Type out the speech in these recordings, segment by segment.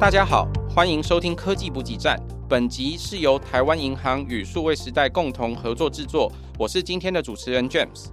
大家好，欢迎收听科技补给站。本集是由台湾银行与数位时代共同合作制作，我是今天的主持人 James。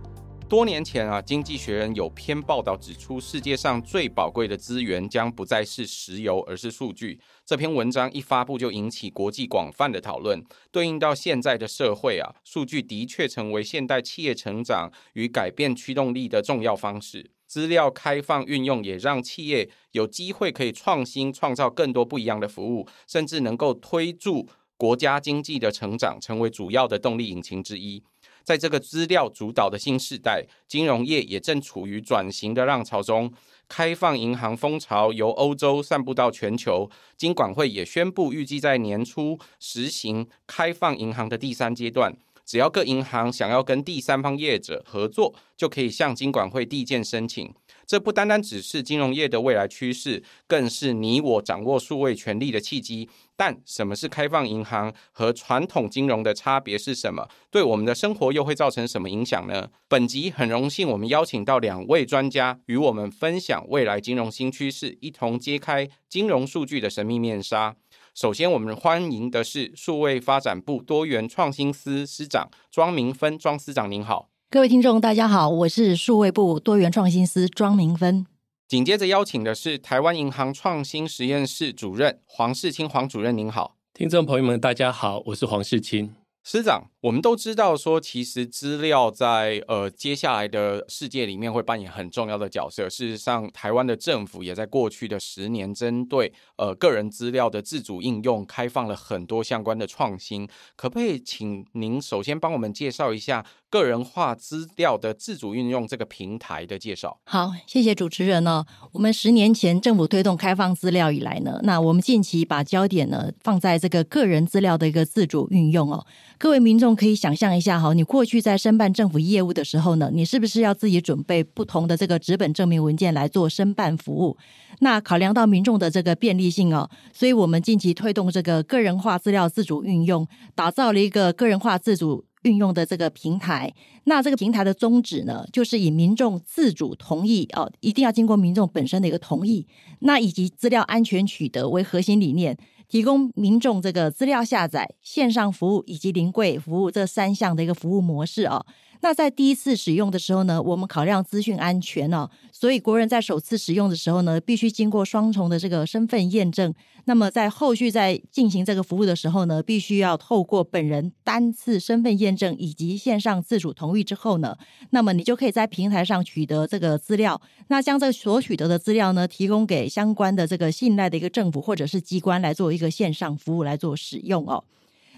多年前啊，《经济学人》有篇报道指出，世界上最宝贵的资源将不再是石油，而是数据。这篇文章一发布就引起国际广泛的讨论。对应到现在的社会啊，数据的确成为现代企业成长与改变驱动力的重要方式。资料开放运用也让企业有机会可以创新，创造更多不一样的服务，甚至能够推助国家经济的成长，成为主要的动力引擎之一。在这个资料主导的新时代，金融业也正处于转型的浪潮中。开放银行风潮由欧洲散布到全球，金管会也宣布预计在年初实行开放银行的第三阶段。只要各银行想要跟第三方业者合作，就可以向金管会递件申请。这不单单只是金融业的未来趋势，更是你我掌握数位权利的契机。但什么是开放银行和传统金融的差别是什么？对我们的生活又会造成什么影响呢？本集很荣幸，我们邀请到两位专家与我们分享未来金融新趋势，一同揭开金融数据的神秘面纱。首先，我们欢迎的是数位发展部多元创新司司长庄明芬，庄司长您好。各位听众，大家好，我是数位部多元创新司庄明芬。紧接着邀请的是台湾银行创新实验室主任黄世清，黄主任您好。听众朋友们，大家好，我是黄世清。司长，我们都知道说，其实资料在呃接下来的世界里面会扮演很重要的角色。事实上，台湾的政府也在过去的十年，针对呃个人资料的自主应用，开放了很多相关的创新。可不可以请您首先帮我们介绍一下个人化资料的自主运用这个平台的介绍？好，谢谢主持人哦。我们十年前政府推动开放资料以来呢，那我们近期把焦点呢放在这个个人资料的一个自主运用哦。各位民众可以想象一下哈，你过去在申办政府业务的时候呢，你是不是要自己准备不同的这个纸本证明文件来做申办服务？那考量到民众的这个便利性哦，所以我们近期推动这个个人化资料自主运用，打造了一个个人化自主运用的这个平台。那这个平台的宗旨呢，就是以民众自主同意哦，一定要经过民众本身的一个同意，那以及资料安全取得为核心理念。提供民众这个资料下载、线上服务以及临柜服务这三项的一个服务模式哦。那在第一次使用的时候呢，我们考量资讯安全哦，所以国人在首次使用的时候呢，必须经过双重的这个身份验证。那么在后续在进行这个服务的时候呢，必须要透过本人单次身份验证以及线上自主同意之后呢，那么你就可以在平台上取得这个资料。那将这所取得的资料呢，提供给相关的这个信赖的一个政府或者是机关来做一个线上服务来做使用哦。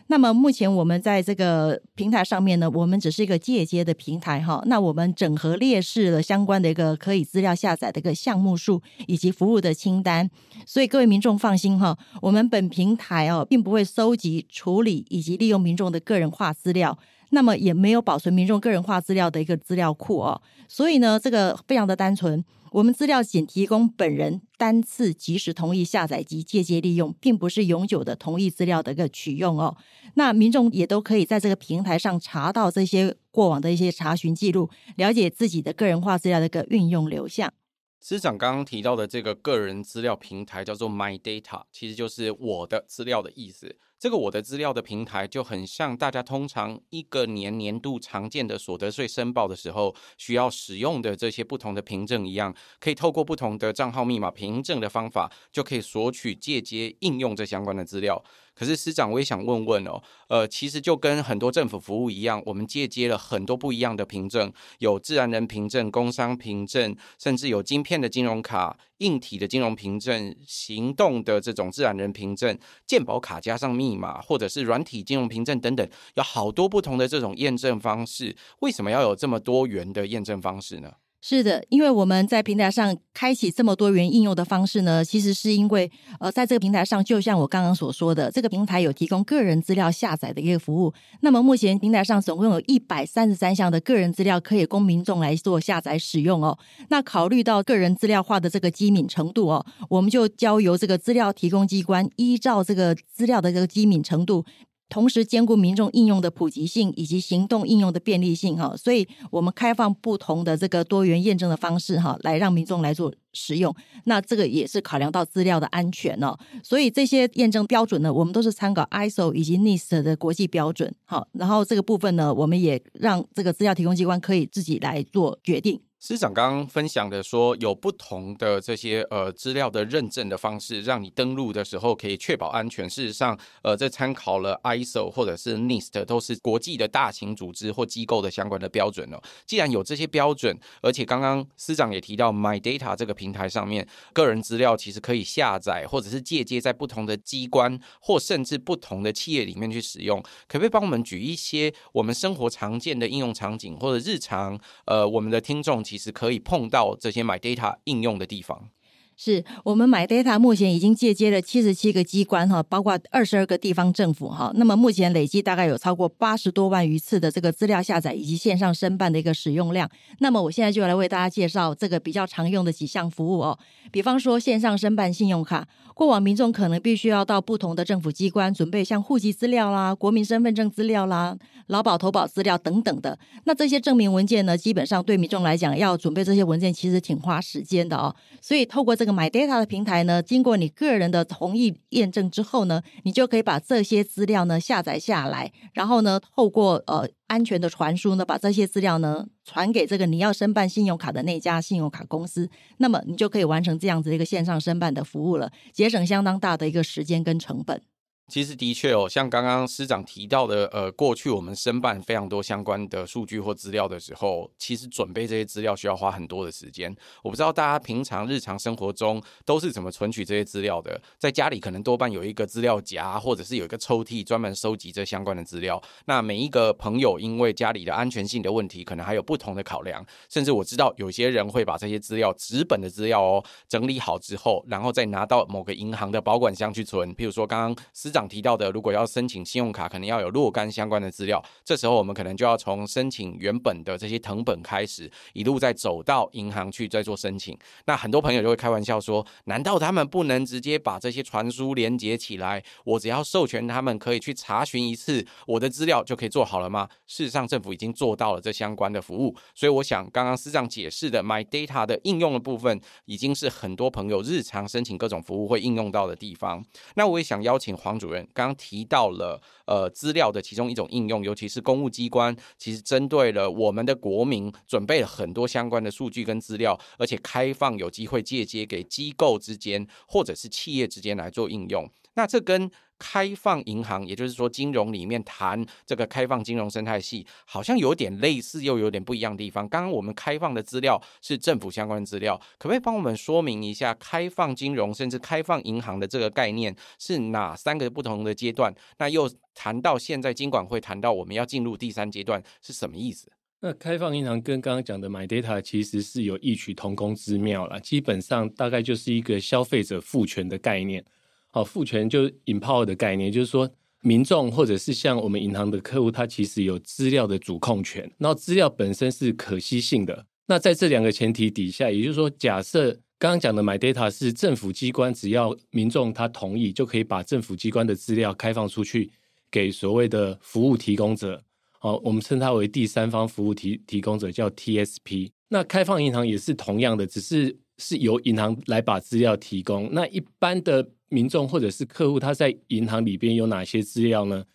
那么目前我们在这个平台上面呢，我们只是一个间接的平台哈。那我们整合列示了相关的一个可以资料下载的一个项目数以及服务的清单，所以各位民众放心哈，我们本平台哦，并不会收集、处理以及利用民众的个人化资料。那么也没有保存民众个人化资料的一个资料库哦，所以呢，这个非常的单纯。我们资料仅提供本人单次即时同意下载及借接利用，并不是永久的同意资料的一个取用哦。那民众也都可以在这个平台上查到这些过往的一些查询记录，了解自己的个人化资料的一个运用流向。司长刚刚提到的这个个人资料平台叫做 My Data，其实就是我的资料的意思。这个我的资料的平台就很像大家通常一个年年度常见的所得税申报的时候需要使用的这些不同的凭证一样，可以透过不同的账号密码凭证的方法，就可以索取、借接、应用这相关的资料。可是司长，我也想问问哦，呃，其实就跟很多政府服务一样，我们借接了很多不一样的凭证，有自然人凭证、工商凭证，甚至有晶片的金融卡、硬体的金融凭证、行动的这种自然人凭证、健保卡加上密码，或者是软体金融凭证等等，有好多不同的这种验证方式。为什么要有这么多元的验证方式呢？是的，因为我们在平台上开启这么多元应用的方式呢，其实是因为呃，在这个平台上，就像我刚刚所说的，这个平台有提供个人资料下载的一个服务。那么目前平台上总共有一百三十三项的个人资料可以供民众来做下载使用哦。那考虑到个人资料化的这个机敏程度哦，我们就交由这个资料提供机关依照这个资料的这个机敏程度。同时兼顾民众应用的普及性以及行动应用的便利性哈，所以我们开放不同的这个多元验证的方式哈，来让民众来做使用。那这个也是考量到资料的安全哦，所以这些验证标准呢，我们都是参考 ISO 以及 NIST 的国际标准。好，然后这个部分呢，我们也让这个资料提供机关可以自己来做决定。司长刚刚分享的说，有不同的这些呃资料的认证的方式，让你登录的时候可以确保安全。事实上，呃，这参考了 ISO 或者是 NIST，都是国际的大型组织或机构的相关的标准哦。既然有这些标准，而且刚刚司长也提到 My Data 这个平台上面，个人资料其实可以下载或者是借接在不同的机关或甚至不同的企业里面去使用，可不可以帮我们举一些我们生活常见的应用场景或者日常呃我们的听众？其实可以碰到这些买 Data 应用的地方。是我们 My Data 目前已经借接了七十七个机关哈，包括二十二个地方政府哈。那么目前累计大概有超过八十多万余次的这个资料下载以及线上申办的一个使用量。那么我现在就来为大家介绍这个比较常用的几项服务哦。比方说线上申办信用卡，过往民众可能必须要到不同的政府机关准备像户籍资料啦、国民身份证资料啦、劳保投保资料等等的。那这些证明文件呢，基本上对民众来讲要准备这些文件其实挺花时间的哦。所以透过这 My Data 的平台呢，经过你个人的同意验证之后呢，你就可以把这些资料呢下载下来，然后呢，透过呃安全的传输呢，把这些资料呢传给这个你要申办信用卡的那家信用卡公司，那么你就可以完成这样子一个线上申办的服务了，节省相当大的一个时间跟成本。其实的确哦，像刚刚师长提到的，呃，过去我们申办非常多相关的数据或资料的时候，其实准备这些资料需要花很多的时间。我不知道大家平常日常生活中都是怎么存取这些资料的，在家里可能多半有一个资料夹，或者是有一个抽屉专门收集这相关的资料。那每一个朋友因为家里的安全性的问题，可能还有不同的考量，甚至我知道有些人会把这些资料纸本的资料哦整理好之后，然后再拿到某个银行的保管箱去存。譬如说刚刚师长。长提到的，如果要申请信用卡，可能要有若干相关的资料。这时候我们可能就要从申请原本的这些藤本开始，一路再走到银行去再做申请。那很多朋友就会开玩笑说：“难道他们不能直接把这些传输连接起来？我只要授权他们可以去查询一次，我的资料就可以做好了吗？”事实上，政府已经做到了这相关的服务。所以，我想刚刚司长解释的 My Data 的应用的部分，已经是很多朋友日常申请各种服务会应用到的地方。那我也想邀请黄主主任刚刚提到了呃资料的其中一种应用，尤其是公务机关，其实针对了我们的国民，准备了很多相关的数据跟资料，而且开放有机会借接给机构之间或者是企业之间来做应用。那这跟开放银行，也就是说金融里面谈这个开放金融生态系，好像有点类似，又有点不一样的地方。刚刚我们开放的资料是政府相关资料，可不可以帮我们说明一下开放金融甚至开放银行的这个概念是哪三个不同的阶段？那又谈到现在金管会谈到我们要进入第三阶段是什么意思？那开放银行跟刚刚讲的 My Data 其实是有异曲同工之妙了，基本上大概就是一个消费者赋权的概念。好，赋权就 empower 的概念，就是说民众或者是像我们银行的客户，他其实有资料的主控权，然后资料本身是可惜性的。那在这两个前提底下，也就是说，假设刚刚讲的 My Data 是政府机关，只要民众他同意，就可以把政府机关的资料开放出去给所谓的服务提供者。好，我们称它为第三方服务提提供者，叫 TSP。那开放银行也是同样的，只是是由银行来把资料提供。那一般的。民众或者是客户，他在银行里边有哪些资料呢？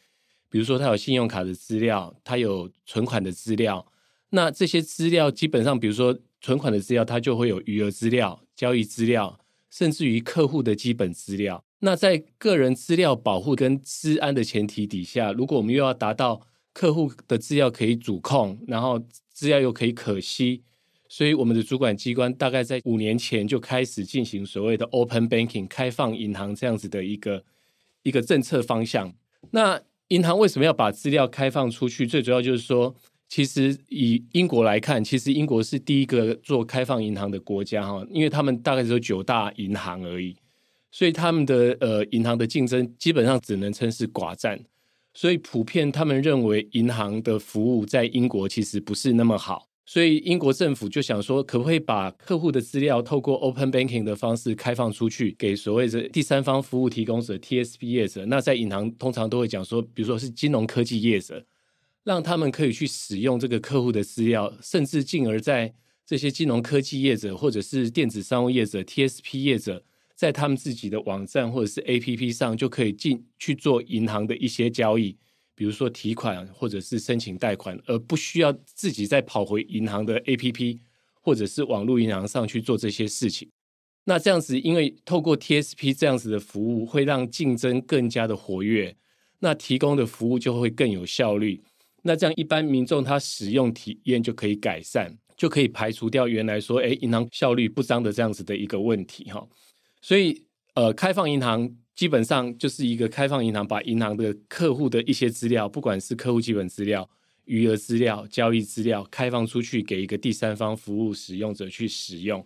比如说，他有信用卡的资料，他有存款的资料。那这些资料基本上，比如说存款的资料，它就会有余额资料、交易资料，甚至于客户的基本资料。那在个人资料保护跟治安的前提底下，如果我们又要达到客户的资料可以主控，然后资料又可以可惜。所以，我们的主管机关大概在五年前就开始进行所谓的 Open Banking 开放银行这样子的一个一个政策方向。那银行为什么要把资料开放出去？最主要就是说，其实以英国来看，其实英国是第一个做开放银行的国家哈，因为他们大概只有九大银行而已，所以他们的呃银行的竞争基本上只能称是寡占。所以普遍他们认为银行的服务在英国其实不是那么好。所以英国政府就想说，可不可以把客户的资料透过 Open Banking 的方式开放出去，给所谓的第三方服务提供者 TSP 业者？那在银行通常都会讲说，比如说是金融科技业者，让他们可以去使用这个客户的资料，甚至进而在这些金融科技业者或者是电子商务业者 TSP 业者。在他们自己的网站或者是 APP 上，就可以进去做银行的一些交易，比如说提款或者是申请贷款，而不需要自己再跑回银行的 APP 或者是网络银行上去做这些事情。那这样子，因为透过 TSP 这样子的服务，会让竞争更加的活跃，那提供的服务就会更有效率。那这样一般民众他使用体验就可以改善，就可以排除掉原来说，哎，银行效率不彰的这样子的一个问题，哈。所以，呃，开放银行基本上就是一个开放银行，把银行的客户的一些资料，不管是客户基本资料、余额资料、交易资料，开放出去给一个第三方服务使用者去使用。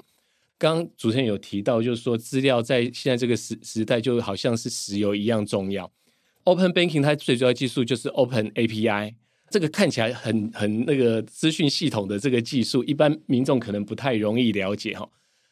刚主持人有提到，就是说资料在现在这个时时代，就好像是石油一样重要。Open Banking 它最主要技术就是 Open API，这个看起来很很那个资讯系统的这个技术，一般民众可能不太容易了解哈。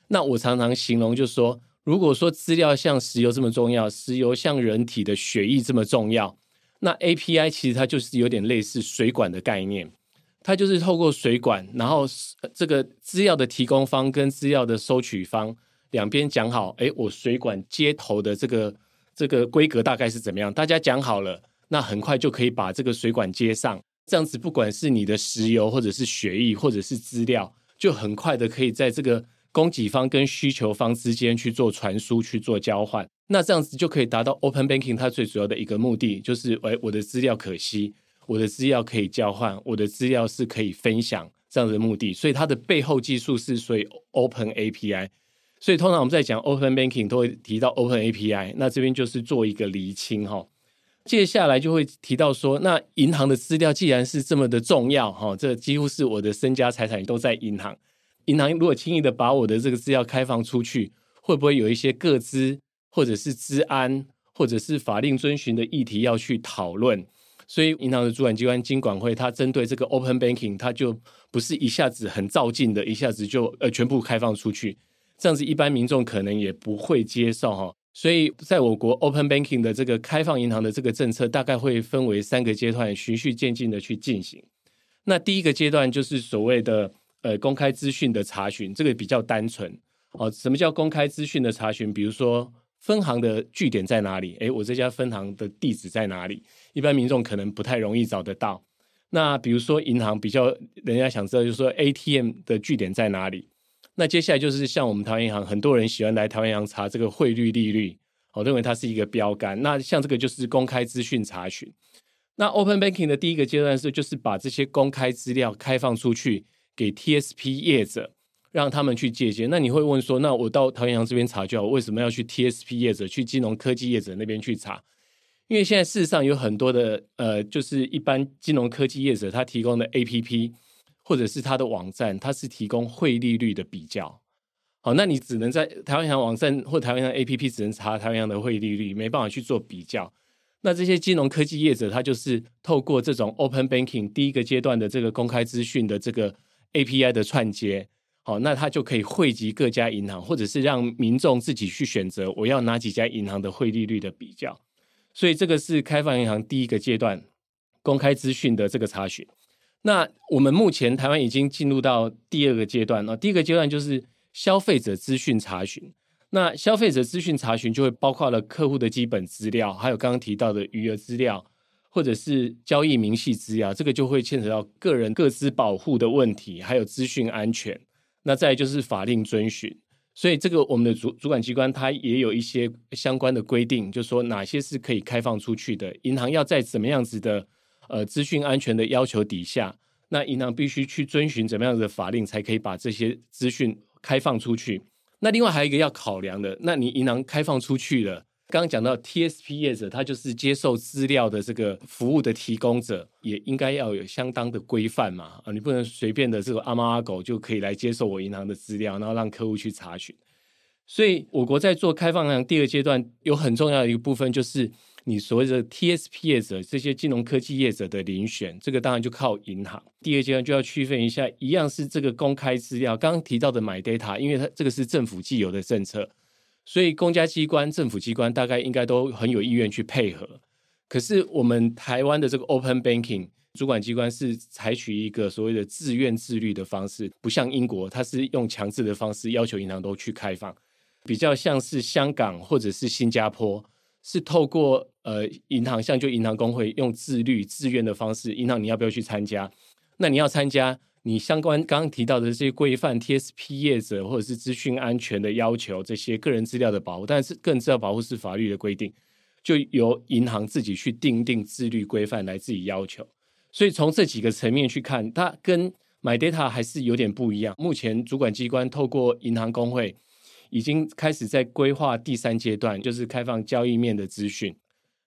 那我常常形容就是说。如果说资料像石油这么重要，石油像人体的血液这么重要，那 API 其实它就是有点类似水管的概念，它就是透过水管，然后这个资料的提供方跟资料的收取方两边讲好，哎，我水管接头的这个这个规格大概是怎么样？大家讲好了，那很快就可以把这个水管接上，这样子不管是你的石油或者是血液或者是资料，就很快的可以在这个。供给方跟需求方之间去做传输、去做交换，那这样子就可以达到 Open Banking 它最主要的一个目的，就是诶，我的资料可惜，我的资料可以交换，我的资料是可以分享这样的目的。所以它的背后技术是所以 Open API。所以通常我们在讲 Open Banking 都会提到 Open API，那这边就是做一个厘清哈。接下来就会提到说，那银行的资料既然是这么的重要哈，这几乎是我的身家财产都在银行。银行如果轻易的把我的这个资料开放出去，会不会有一些个资或者是资安或者是法令遵循的议题要去讨论？所以银行的主管机关金管会，它针对这个 Open Banking，它就不是一下子很照进的，一下子就呃全部开放出去，这样子一般民众可能也不会接受哈。所以在我国 Open Banking 的这个开放银行的这个政策，大概会分为三个阶段，循序渐进的去进行。那第一个阶段就是所谓的。呃，公开资讯的查询，这个比较单纯哦。什么叫公开资讯的查询？比如说分行的据点在哪里？诶，我这家分行的地址在哪里？一般民众可能不太容易找得到。那比如说银行比较人家想知道，就是说 ATM 的据点在哪里？那接下来就是像我们台湾银行，很多人喜欢来台湾银行查这个汇率利率，我认为它是一个标杆。那像这个就是公开资讯查询。那 Open Banking 的第一个阶段是，就是把这些公开资料开放出去。给 TSP 业者，让他们去借鉴。那你会问说，那我到台湾银行这边查就好，为什么要去 TSP 业者、去金融科技业者那边去查？因为现在事实上有很多的呃，就是一般金融科技业者他提供的 APP 或者是他的网站，它是提供汇利率的比较。好，那你只能在台湾银行网站或台湾银行 APP 只能查台湾银行的汇利率，没办法去做比较。那这些金融科技业者，他就是透过这种 Open Banking 第一个阶段的这个公开资讯的这个。API 的串接，好，那它就可以汇集各家银行，或者是让民众自己去选择我要哪几家银行的汇利率的比较。所以这个是开放银行第一个阶段公开资讯的这个查询。那我们目前台湾已经进入到第二个阶段了。第一个阶段就是消费者资讯查询。那消费者资讯查询就会包括了客户的基本资料，还有刚刚提到的余额资料。或者是交易明细资料，这个就会牵扯到个人各资保护的问题，还有资讯安全。那再就是法令遵循，所以这个我们的主主管机关它也有一些相关的规定，就说哪些是可以开放出去的。银行要在怎么样子的呃资讯安全的要求底下，那银行必须去遵循怎么样子的法令，才可以把这些资讯开放出去。那另外还有一个要考量的，那你银行开放出去了。刚刚讲到 TSP 业者，他就是接受资料的这个服务的提供者，也应该要有相当的规范嘛啊，你不能随便的这个阿猫阿狗就可以来接受我银行的资料，然后让客户去查询。所以，我国在做开放银行第二阶段，有很重要的一个部分，就是你所谓的 TSP 业者这些金融科技业者的遴选，这个当然就靠银行。第二阶段就要区分一下，一样是这个公开资料，刚刚提到的 MyData，因为它这个是政府既有的政策，所以公家机关、政府机关大概应该都很有意愿去配合。可是，我们台湾的这个 Open Banking 主管机关是采取一个所谓的自愿自律的方式，不像英国，它是用强制的方式要求银行都去开放。比较像是香港或者是新加坡，是透过呃银行，像就银行公会用自律自愿的方式，银行你要不要去参加？那你要参加，你相关刚刚提到的这些规范，TSP 业者或者是资讯安全的要求，这些个人资料的保护，但是个人资料保护是法律的规定，就由银行自己去订定自律规范来自己要求。所以从这几个层面去看，它跟 MyData 还是有点不一样。目前主管机关透过银行公会。已经开始在规划第三阶段，就是开放交易面的资讯。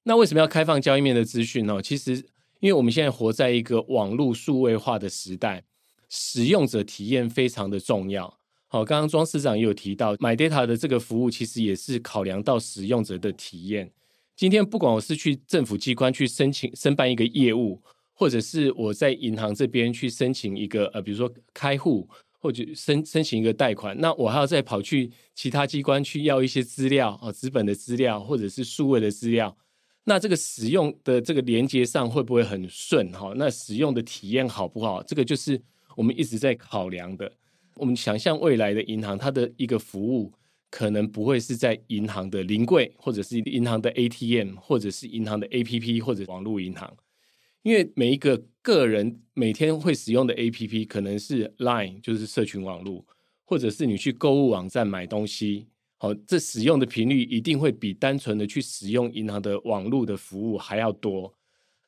那为什么要开放交易面的资讯呢？其实，因为我们现在活在一个网络数位化的时代，使用者体验非常的重要。好，刚刚庄市长也有提到，MyData 的这个服务其实也是考量到使用者的体验。今天不管我是去政府机关去申请申办一个业务，或者是我在银行这边去申请一个呃，比如说开户。或者申申请一个贷款，那我还要再跑去其他机关去要一些资料啊，资本的资料或者是数位的资料，那这个使用的这个连接上会不会很顺哈？那使用的体验好不好？这个就是我们一直在考量的。我们想象未来的银行，它的一个服务可能不会是在银行的临柜，或者是银行的 ATM，或者是银行的 APP，或者网络银行。因为每一个个人每天会使用的 APP 可能是 Line，就是社群网络，或者是你去购物网站买东西，好，这使用的频率一定会比单纯的去使用银行的网络的服务还要多。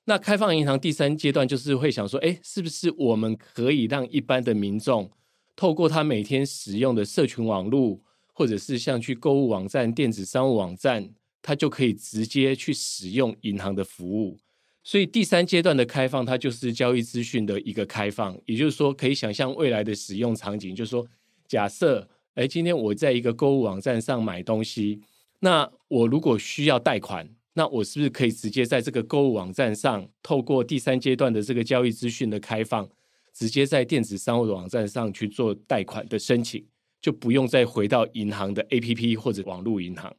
那开放银行第三阶段就是会想说，哎，是不是我们可以让一般的民众透过他每天使用的社群网络，或者是像去购物网站、电子商务网站，他就可以直接去使用银行的服务。所以第三阶段的开放，它就是交易资讯的一个开放，也就是说，可以想象未来的使用场景，就是说，假设，哎，今天我在一个购物网站上买东西，那我如果需要贷款，那我是不是可以直接在这个购物网站上，透过第三阶段的这个交易资讯的开放，直接在电子商务的网站上去做贷款的申请，就不用再回到银行的 APP 或者网络银行。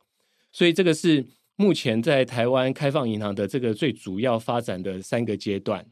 所以这个是。目前在台湾开放银行的这个最主要发展的三个阶段。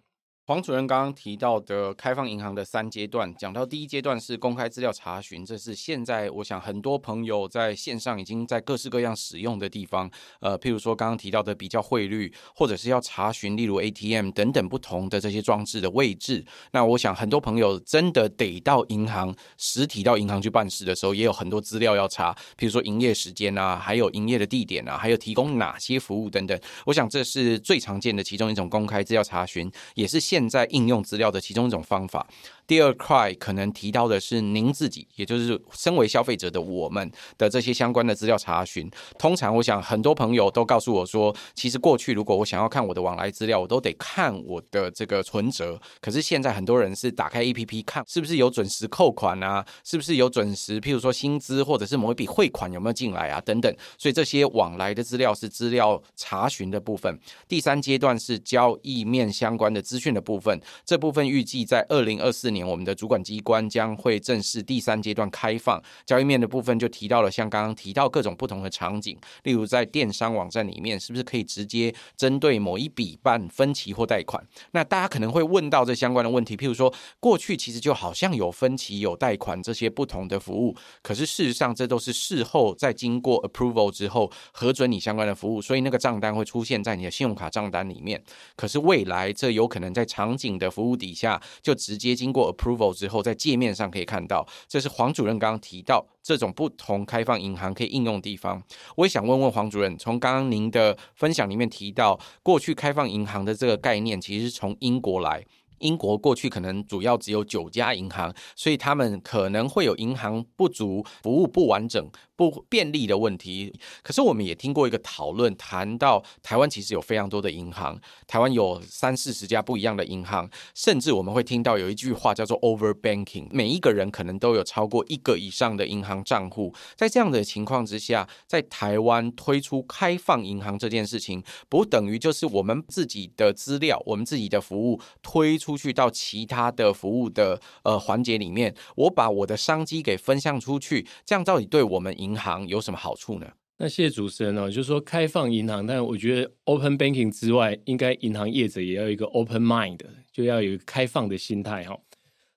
黄主任刚刚提到的开放银行的三阶段，讲到第一阶段是公开资料查询，这是现在我想很多朋友在线上已经在各式各样使用的地方。呃，譬如说刚刚提到的比较汇率，或者是要查询，例如 ATM 等等不同的这些装置的位置。那我想很多朋友真的得到银行实体到银行去办事的时候，也有很多资料要查，譬如说营业时间啊，还有营业的地点啊，还有提供哪些服务等等。我想这是最常见的其中一种公开资料查询，也是现现在应用资料的其中一种方法。第二块可能提到的是您自己，也就是身为消费者的我们的这些相关的资料查询。通常我想很多朋友都告诉我说，其实过去如果我想要看我的往来资料，我都得看我的这个存折。可是现在很多人是打开 APP 看是不是有准时扣款啊，是不是有准时，譬如说薪资或者是某一笔汇款有没有进来啊等等。所以这些往来的资料是资料查询的部分。第三阶段是交易面相关的资讯的部分，这部分预计在二零二四年。我们的主管机关将会正式第三阶段开放交易面的部分，就提到了像刚刚提到各种不同的场景，例如在电商网站里面，是不是可以直接针对某一笔办分期或贷款？那大家可能会问到这相关的问题，譬如说，过去其实就好像有分期、有贷款这些不同的服务，可是事实上这都是事后再经过 approval 之后核准你相关的服务，所以那个账单会出现在你的信用卡账单里面。可是未来这有可能在场景的服务底下，就直接经过 Approval 之后，在界面上可以看到，这是黄主任刚刚提到这种不同开放银行可以应用的地方。我也想问问黄主任，从刚刚您的分享里面提到，过去开放银行的这个概念其实是从英国来，英国过去可能主要只有九家银行，所以他们可能会有银行不足、服务不完整、不便利的问题。可是我们也听过一个讨论，谈到台湾其实有非常多的银行，台湾有三四十家不一样的银行，甚至我们会听到有一句话叫做 “over banking”，每一个人可能都有超过一个以上的银行账户。在这样的情况之下，在台湾推出开放银行这件事情，不等于就是我们自己的资料、我们自己的服务推出。去到其他的服务的呃环节里面，我把我的商机给分享出去，这样到底对我们银银行有什么好处呢？那谢谢主持人哦，就是说开放银行，但我觉得 open banking 之外，应该银行业者也要一个 open mind，就要有一个开放的心态哈。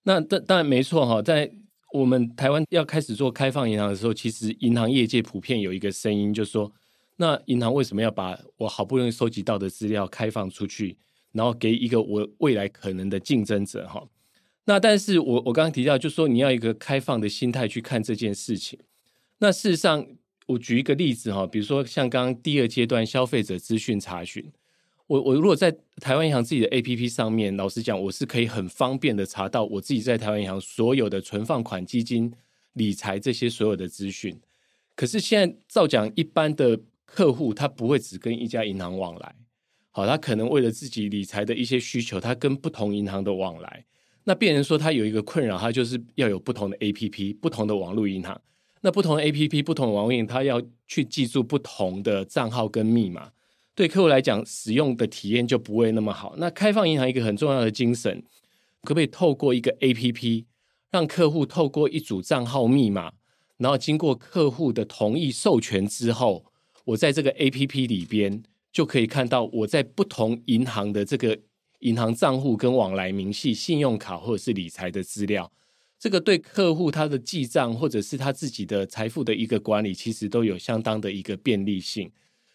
那当当然没错哈，在我们台湾要开始做开放银行的时候，其实银行业界普遍有一个声音，就是说，那银行为什么要把我好不容易收集到的资料开放出去？然后给一个我未来可能的竞争者哈，那但是我我刚刚提到，就是说你要一个开放的心态去看这件事情。那事实上，我举一个例子哈，比如说像刚刚第二阶段消费者资讯查询，我我如果在台湾银行自己的 APP 上面，老实讲，我是可以很方便的查到我自己在台湾银行所有的存放款、基金、理财这些所有的资讯。可是现在照讲，一般的客户他不会只跟一家银行往来。好，他可能为了自己理财的一些需求，他跟不同银行的往来。那变成说他有一个困扰，他就是要有不同的 APP，不同的网络银行。那不同 APP，不同的网银行，他要去记住不同的账号跟密码。对客户来讲，使用的体验就不会那么好。那开放银行一个很重要的精神，可不可以透过一个 APP，让客户透过一组账号密码，然后经过客户的同意授权之后，我在这个 APP 里边。就可以看到我在不同银行的这个银行账户跟往来明细、信用卡或者是理财的资料，这个对客户他的记账或者是他自己的财富的一个管理，其实都有相当的一个便利性。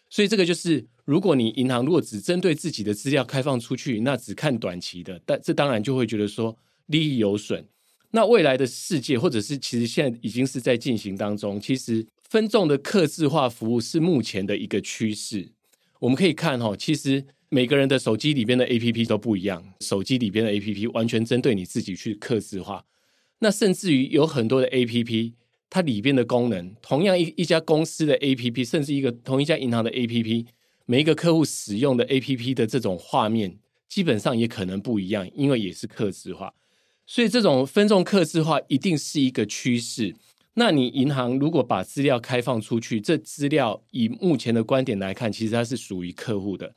所以这个就是，如果你银行如果只针对自己的资料开放出去，那只看短期的，但这当然就会觉得说利益有损。那未来的世界，或者是其实现在已经是在进行当中，其实分众的客制化服务是目前的一个趋势。我们可以看哈，其实每个人的手机里边的 APP 都不一样，手机里边的 APP 完全针对你自己去客制化。那甚至于有很多的 APP，它里边的功能，同样一一家公司的 APP，甚至一个同一家银行的 APP，每一个客户使用的 APP 的这种画面，基本上也可能不一样，因为也是客制化。所以这种分众客制化一定是一个趋势。那你银行如果把资料开放出去，这资料以目前的观点来看，其实它是属于客户的，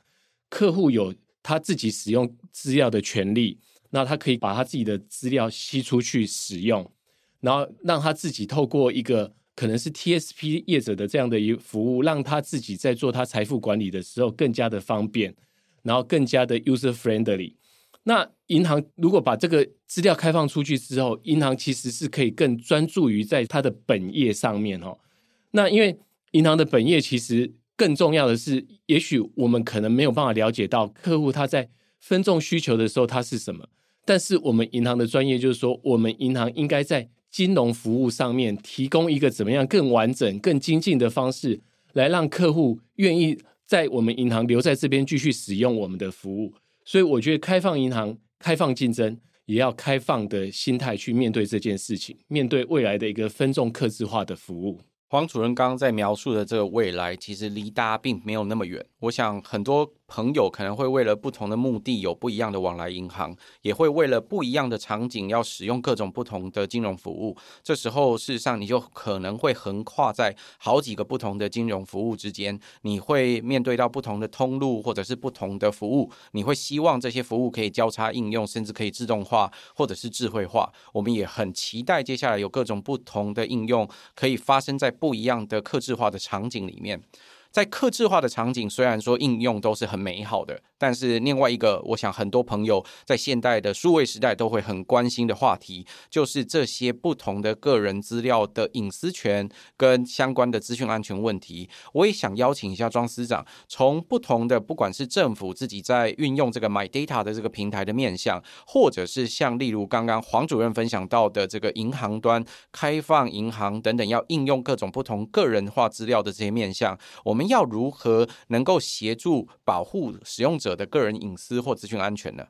客户有他自己使用资料的权利，那他可以把他自己的资料吸出去使用，然后让他自己透过一个可能是 TSP 业者的这样的一服务，让他自己在做他财富管理的时候更加的方便，然后更加的 user friendly。那银行如果把这个资料开放出去之后，银行其实是可以更专注于在它的本业上面哦。那因为银行的本业其实更重要的是，也许我们可能没有办法了解到客户他在分众需求的时候他是什么，但是我们银行的专业就是说，我们银行应该在金融服务上面提供一个怎么样更完整、更精进的方式，来让客户愿意在我们银行留在这边继续使用我们的服务。所以我觉得开放银行、开放竞争，也要开放的心态去面对这件事情，面对未来的一个分众客制化的服务。黄主任刚刚在描述的这个未来，其实离大家并没有那么远。我想很多。朋友可能会为了不同的目的有不一样的往来银行，也会为了不一样的场景要使用各种不同的金融服务。这时候，事实上你就可能会横跨在好几个不同的金融服务之间，你会面对到不同的通路或者是不同的服务，你会希望这些服务可以交叉应用，甚至可以自动化或者是智慧化。我们也很期待接下来有各种不同的应用可以发生在不一样的客制化的场景里面。在客制化的场景，虽然说应用都是很美好的。但是另外一个，我想很多朋友在现代的数位时代都会很关心的话题，就是这些不同的个人资料的隐私权跟相关的资讯安全问题。我也想邀请一下庄司长，从不同的不管是政府自己在运用这个 My Data 的这个平台的面向，或者是像例如刚刚黄主任分享到的这个银行端开放银行等等，要应用各种不同个人化资料的这些面向，我们要如何能够协助保护使用者的个人隐私或资讯安全呢？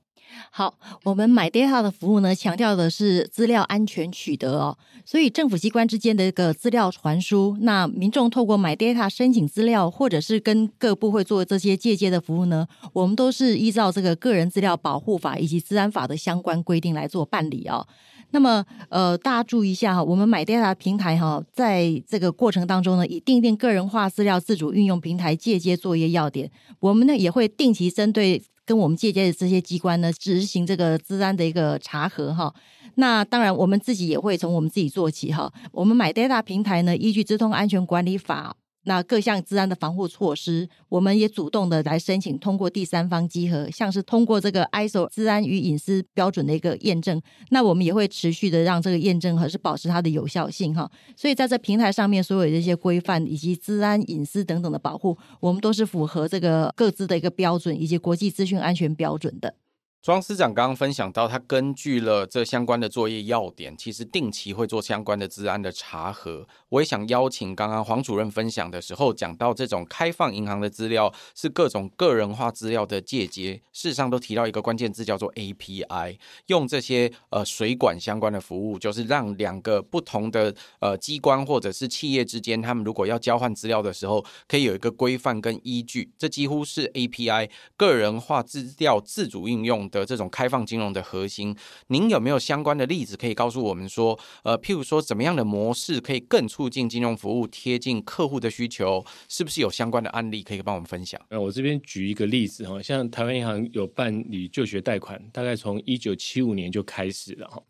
好，我们 MyData 的服务呢，强调的是资料安全取得哦，所以政府机关之间的一个资料传输，那民众透过 MyData 申请资料，或者是跟各部会做这些借接的服务呢，我们都是依照这个个人资料保护法以及资安法的相关规定来做办理哦。那么，呃，大家注意一下哈，我们 MyData 平台哈，在这个过程当中呢，以订定个人化资料自主运用平台借接作业要点，我们呢也会定期针对跟我们借鉴的这些机关呢，执行这个治安的一个查核哈。那当然，我们自己也会从我们自己做起哈。我们买 data 平台呢，依据资通安全管理法。那各项资安的防护措施，我们也主动的来申请通过第三方稽核，像是通过这个 ISO 资安与隐私标准的一个验证，那我们也会持续的让这个验证还是保持它的有效性哈。所以在这平台上面，所有这些规范以及资安、隐私等等的保护，我们都是符合这个各自的一个标准以及国际资讯安全标准的。庄司长刚刚分享到，他根据了这相关的作业要点，其实定期会做相关的治安的查核。我也想邀请刚刚黄主任分享的时候讲到，这种开放银行的资料是各种个人化资料的借接，事实上都提到一个关键字叫做 API，用这些呃水管相关的服务，就是让两个不同的呃机关或者是企业之间，他们如果要交换资料的时候，可以有一个规范跟依据。这几乎是 API 个人化资料自主应用的这种开放金融的核心，您有没有相关的例子可以告诉我们说，呃，譬如说怎么样的模式可以更促进金融服务贴近客户的需求？是不是有相关的案例可以帮我们分享？呃，我这边举一个例子哈，像台湾银行有办理就学贷款，大概从一九七五年就开始了哈。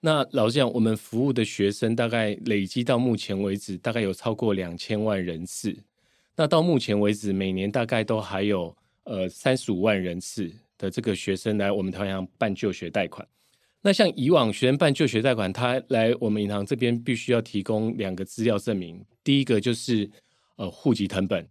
那老实讲，我们服务的学生大概累积到目前为止，大概有超过两千万人次。那到目前为止，每年大概都还有呃三十五万人次。的这个学生来我们台湾办就学贷款，那像以往学生办就学贷款，他来我们银行这边必须要提供两个资料证明，第一个就是呃户籍成本，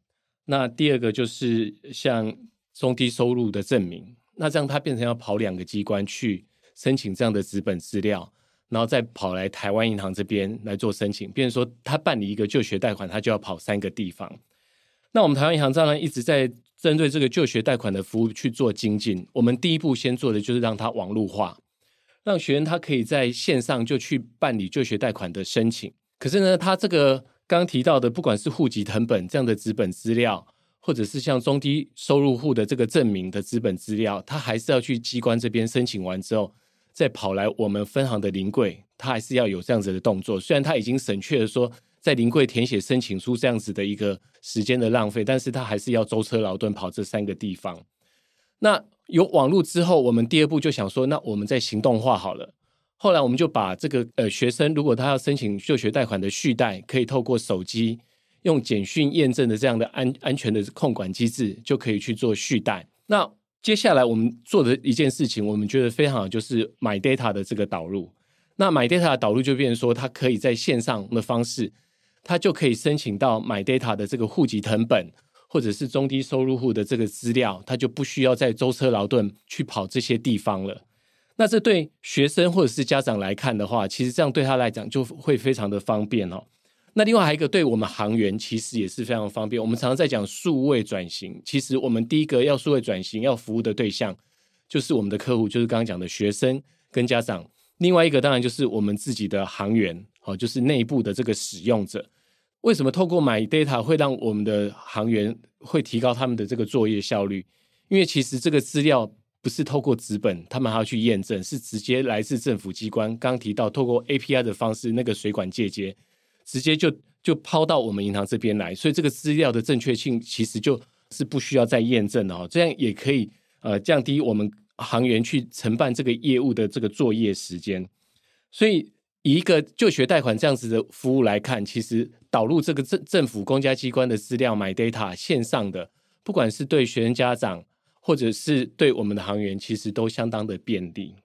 那第二个就是像中低收入的证明，那这样他变成要跑两个机关去申请这样的纸本资料，然后再跑来台湾银行这边来做申请，变成说他办理一个就学贷款，他就要跑三个地方。那我们台湾银行当然一直在针对这个就学贷款的服务去做精进。我们第一步先做的就是让它网络化，让学员他可以在线上就去办理就学贷款的申请。可是呢，他这个刚刚提到的，不管是户籍成本这样的资本资料，或者是像中低收入户的这个证明的资本资料，他还是要去机关这边申请完之后，再跑来我们分行的临柜，他还是要有这样子的动作。虽然他已经省却了说。在临柜填写申请书这样子的一个时间的浪费，但是他还是要舟车劳顿跑这三个地方。那有网络之后，我们第二步就想说，那我们再行动化好了。后来我们就把这个呃学生如果他要申请就学贷款的续贷，可以透过手机用简讯验证的这样的安安全的控管机制，就可以去做续贷。那接下来我们做的一件事情，我们觉得非常好，就是 MyData 的这个导入。那 MyData 的导入就变成说，它可以在线上的方式。他就可以申请到 MyData 的这个户籍成本，或者是中低收入户的这个资料，他就不需要再舟车劳顿去跑这些地方了。那这对学生或者是家长来看的话，其实这样对他来讲就会非常的方便哦。那另外还有一个，对我们行员其实也是非常方便。我们常常在讲数位转型，其实我们第一个要数位转型要服务的对象就是我们的客户，就是刚刚讲的学生跟家长。另外一个当然就是我们自己的行员，哦，就是内部的这个使用者。为什么透过买 data 会让我们的行员会提高他们的这个作业效率？因为其实这个资料不是透过纸本，他们还要去验证，是直接来自政府机关。刚刚提到透过 API 的方式，那个水管借接，直接就就抛到我们银行这边来，所以这个资料的正确性其实就是不需要再验证了哦。这样也可以呃降低我们行员去承办这个业务的这个作业时间，所以。以一个就学贷款这样子的服务来看，其实导入这个政政府公家机关的资料买 data 线上的，不管是对学生家长，或者是对我们的行员，其实都相当的便利。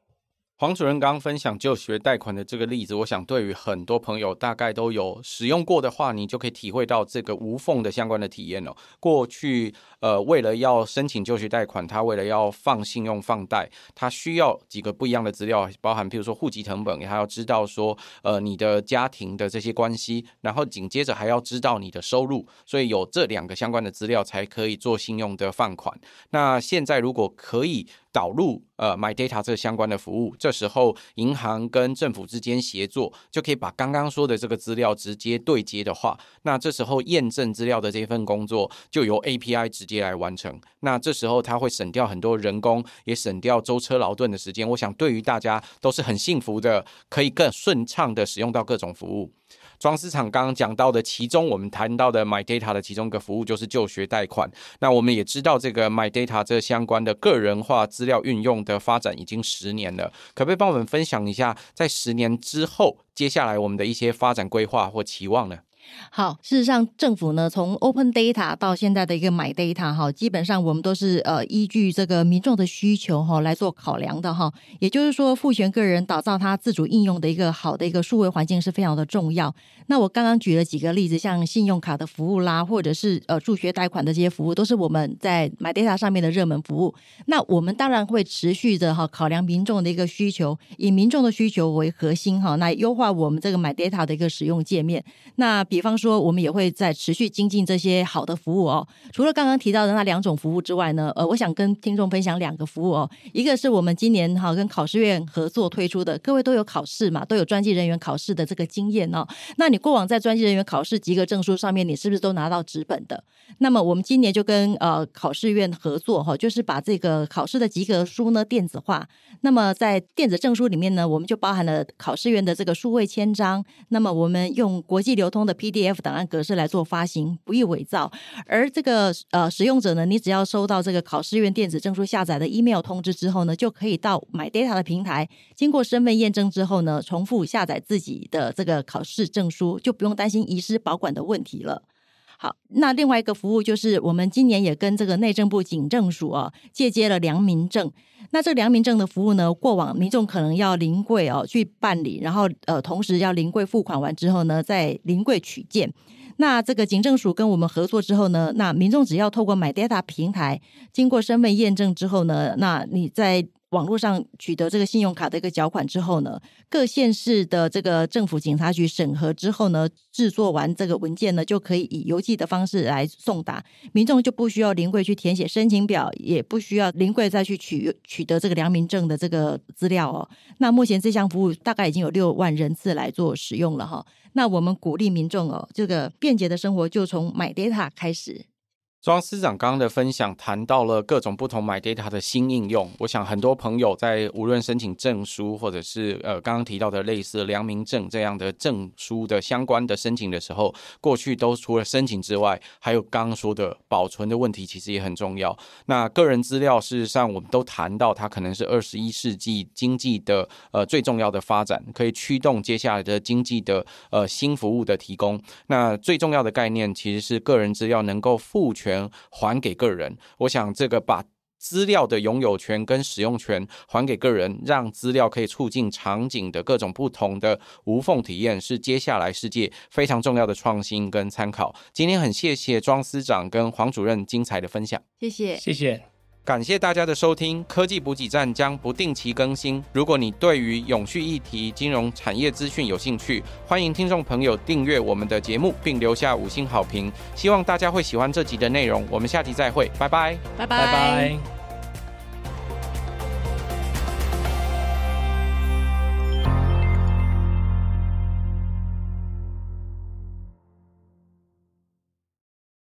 黄主任刚刚分享就学贷款的这个例子，我想对于很多朋友大概都有使用过的话，你就可以体会到这个无缝的相关的体验哦。过去，呃，为了要申请就学贷款，他为了要放信用放贷，他需要几个不一样的资料，包含譬如说户籍成本，还要知道说，呃，你的家庭的这些关系，然后紧接着还要知道你的收入，所以有这两个相关的资料才可以做信用的放款。那现在如果可以导入呃 MyData 这相关的服务，这时候银行跟政府之间协作，就可以把刚刚说的这个资料直接对接的话，那这时候验证资料的这份工作就由 API 直接来完成。那这时候它会省掉很多人工，也省掉舟车劳顿的时间。我想对于大家都是很幸福的，可以更顺畅的使用到各种服务。庄司长刚刚讲到的，其中我们谈到的 MyData 的其中一个服务就是就学贷款。那我们也知道，这个 MyData 这相关的个人化资料运用的发展已经十年了，可不可以帮我们分享一下，在十年之后，接下来我们的一些发展规划或期望呢？好，事实上，政府呢，从 Open Data 到现在的一个买 Data 哈，基本上我们都是呃依据这个民众的需求哈来做考量的哈。也就是说，赋权个人打造他自主应用的一个好的一个数位环境是非常的重要。那我刚刚举了几个例子，像信用卡的服务啦，或者是呃助学贷款的这些服务，都是我们在买 Data 上面的热门服务。那我们当然会持续的哈考量民众的一个需求，以民众的需求为核心哈，来优化我们这个买 Data 的一个使用界面。那比方说，我们也会在持续精进这些好的服务哦。除了刚刚提到的那两种服务之外呢，呃，我想跟听众分享两个服务哦。一个是我们今年哈跟考试院合作推出的，各位都有考试嘛，都有专技人员考试的这个经验哦。那你过往在专技人员考试及格证书上面，你是不是都拿到纸本的？那么我们今年就跟呃考试院合作哈，就是把这个考试的及格书呢电子化。那么在电子证书里面呢，我们就包含了考试院的这个数位签章。那么我们用国际流通的 PDF 档案格式来做发行，不易伪造。而这个呃使用者呢，你只要收到这个考试院电子证书下载的 email 通知之后呢，就可以到 MyData 的平台，经过身份验证之后呢，重复下载自己的这个考试证书，就不用担心遗失保管的问题了。好，那另外一个服务就是我们今年也跟这个内政部警政署啊借接了良民证。那这个良民证的服务呢，过往民众可能要临柜哦去办理，然后呃同时要临柜付款完之后呢，再临柜取件。那这个警政署跟我们合作之后呢，那民众只要透过 MyData 平台，经过身份验证之后呢，那你在网络上取得这个信用卡的一个缴款之后呢，各县市的这个政府警察局审核之后呢，制作完这个文件呢，就可以以邮寄的方式来送达，民众就不需要临柜去填写申请表，也不需要临柜再去取取得这个良民证的这个资料哦。那目前这项服务大概已经有六万人次来做使用了哈。那我们鼓励民众哦，这个便捷的生活就从买 data 开始。庄司长刚刚的分享谈到了各种不同 MyData 的新应用，我想很多朋友在无论申请证书，或者是呃刚刚提到的类似良民证这样的证书的相关的申请的时候，过去都除了申请之外，还有刚刚说的保存的问题，其实也很重要。那个人资料事实上我们都谈到，它可能是二十一世纪经济的呃最重要的发展，可以驱动接下来的经济的呃新服务的提供。那最重要的概念其实是个人资料能够赋权权。还给个人，我想这个把资料的拥有权跟使用权还给个人，让资料可以促进场景的各种不同的无缝体验，是接下来世界非常重要的创新跟参考。今天很谢谢庄司长跟黄主任精彩的分享，谢谢，谢谢。感谢大家的收听，科技补给站将不定期更新。如果你对于永续议题、金融产业资讯有兴趣，欢迎听众朋友订阅我们的节目，并留下五星好评。希望大家会喜欢这集的内容。我们下集再会，拜拜，拜拜。拜拜。